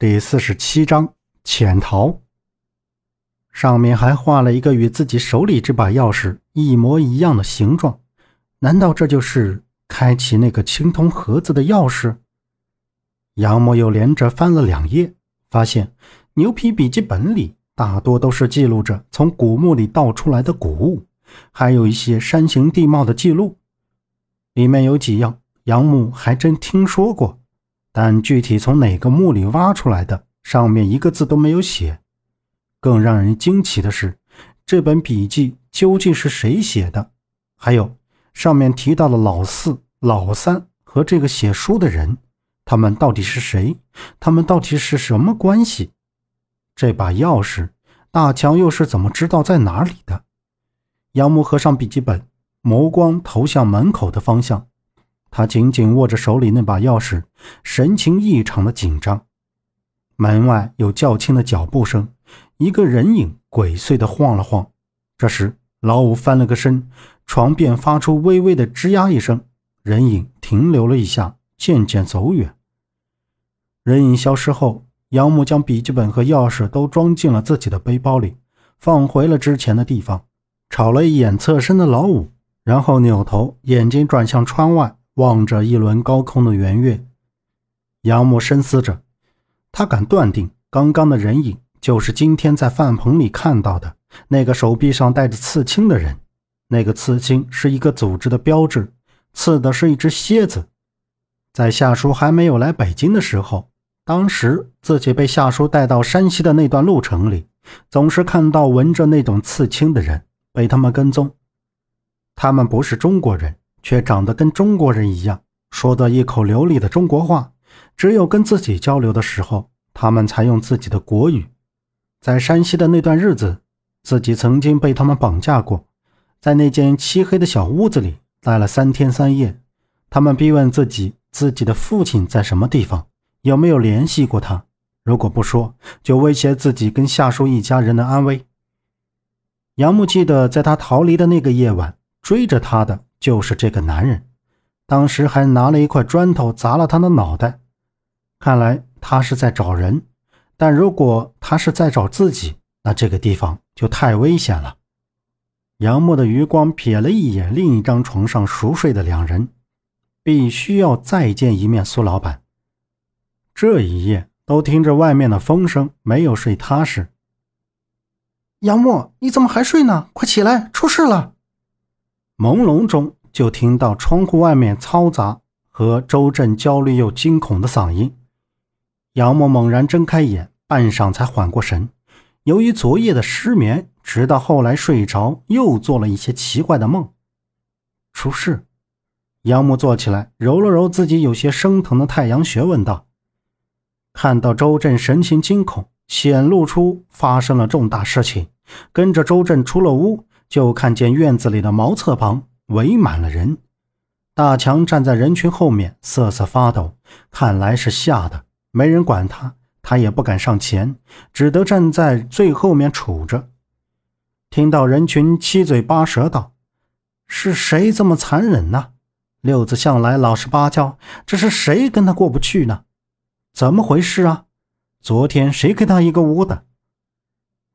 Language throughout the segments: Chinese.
第四十七章潜逃。上面还画了一个与自己手里这把钥匙一模一样的形状，难道这就是开启那个青铜盒子的钥匙？杨木又连着翻了两页，发现牛皮笔记本里大多都是记录着从古墓里盗出来的古物，还有一些山形地貌的记录。里面有几样杨木还真听说过，但具体从哪个墓里挖出来的，上面一个字都没有写。更让人惊奇的是，这本笔记究竟是谁写的？还有上面提到的老四、老三和这个写书的人。他们到底是谁？他们到底是什么关系？这把钥匙，大强又是怎么知道在哪里的？杨木合上笔记本，眸光投向门口的方向。他紧紧握着手里那把钥匙，神情异常的紧张。门外有较轻的脚步声，一个人影鬼祟的晃了晃。这时，老五翻了个身，床边发出微微的吱呀一声，人影停留了一下，渐渐走远。人影消失后，杨木将笔记本和钥匙都装进了自己的背包里，放回了之前的地方，瞅了一眼侧身的老五，然后扭头，眼睛转向窗外，望着一轮高空的圆月。杨木深思着，他敢断定，刚刚的人影就是今天在饭棚里看到的那个手臂上带着刺青的人。那个刺青是一个组织的标志，刺的是一只蝎子。在夏叔还没有来北京的时候。当时自己被夏叔带到山西的那段路程里，总是看到纹着那种刺青的人被他们跟踪。他们不是中国人，却长得跟中国人一样，说的一口流利的中国话。只有跟自己交流的时候，他们才用自己的国语。在山西的那段日子，自己曾经被他们绑架过，在那间漆黑的小屋子里待了三天三夜。他们逼问自己，自己的父亲在什么地方。有没有联系过他？如果不说，就威胁自己跟夏叔一家人的安危。杨木记得，在他逃离的那个夜晚，追着他的就是这个男人，当时还拿了一块砖头砸了他的脑袋。看来他是在找人，但如果他是在找自己，那这个地方就太危险了。杨木的余光瞥了一眼另一张床上熟睡的两人，必须要再见一面苏老板。这一夜都听着外面的风声，没有睡踏实。杨默，你怎么还睡呢？快起来，出事了！朦胧中就听到窗户外面嘈杂和周震焦虑又惊恐的嗓音。杨默猛然睁开眼，半晌才缓过神。由于昨夜的失眠，直到后来睡着，又做了一些奇怪的梦。出事！杨默坐起来，揉了揉自己有些生疼的太阳穴，问道。看到周震神情惊恐，显露出发生了重大事情。跟着周震出了屋，就看见院子里的茅厕旁围满了人。大强站在人群后面，瑟瑟发抖，看来是吓的。没人管他，他也不敢上前，只得站在最后面杵着。听到人群七嘴八舌道：“是谁这么残忍呢？六子向来老实巴交，这是谁跟他过不去呢？”怎么回事啊？昨天谁跟他一个屋的？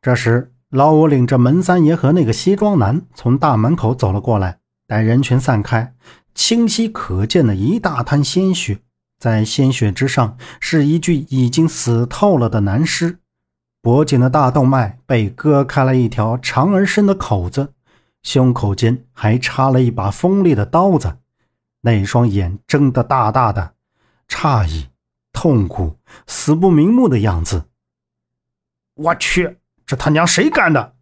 这时，老五领着门三爷和那个西装男从大门口走了过来。待人群散开，清晰可见的一大滩鲜血，在鲜血之上是一具已经死透了的男尸，脖颈的大动脉被割开了一条长而深的口子，胸口间还插了一把锋利的刀子，那双眼睁得大大的，诧异。痛苦、死不瞑目的样子。我去，这他娘谁干的？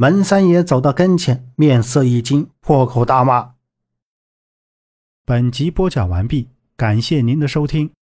门三爷走到跟前，面色一惊，破口大骂。本集播讲完毕，感谢您的收听。